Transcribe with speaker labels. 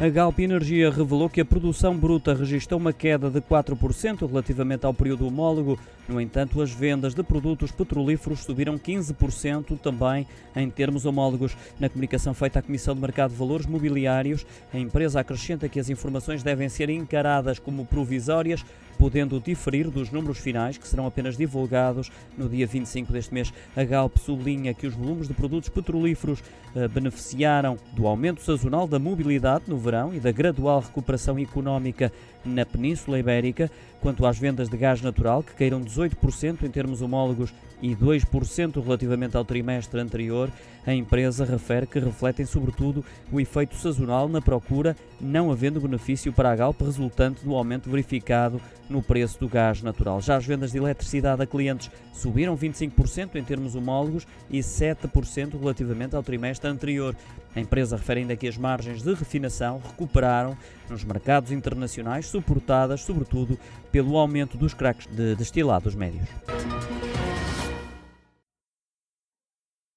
Speaker 1: A Galp Energia revelou que a produção bruta registrou uma queda de 4% relativamente ao período homólogo. No entanto, as vendas de produtos petrolíferos subiram 15% também em termos homólogos. Na comunicação feita à Comissão de Mercado de Valores Mobiliários, a empresa acrescenta que as informações devem ser encaradas como provisórias, podendo diferir dos números finais, que serão apenas divulgados no dia 25 deste mês. A Galp sublinha que os volumes de produtos petrolíferos eh, beneficiaram do aumento sazonal da mobilidade no verão e da gradual recuperação económica na Península Ibérica. Quanto às vendas de gás natural, que caíram 18% em termos homólogos e 2% relativamente ao trimestre anterior, a empresa refere que refletem sobretudo o efeito sazonal na procura, não havendo benefício para a Galp resultante do aumento verificado no preço do gás natural. Já as vendas de eletricidade a clientes subiram 25% em termos homólogos e 7% relativamente ao trimestre anterior. A empresa refere ainda que as margens de refinação recuperaram nos mercados internacionais, suportadas sobretudo pelo aumento dos craques de destilados médios.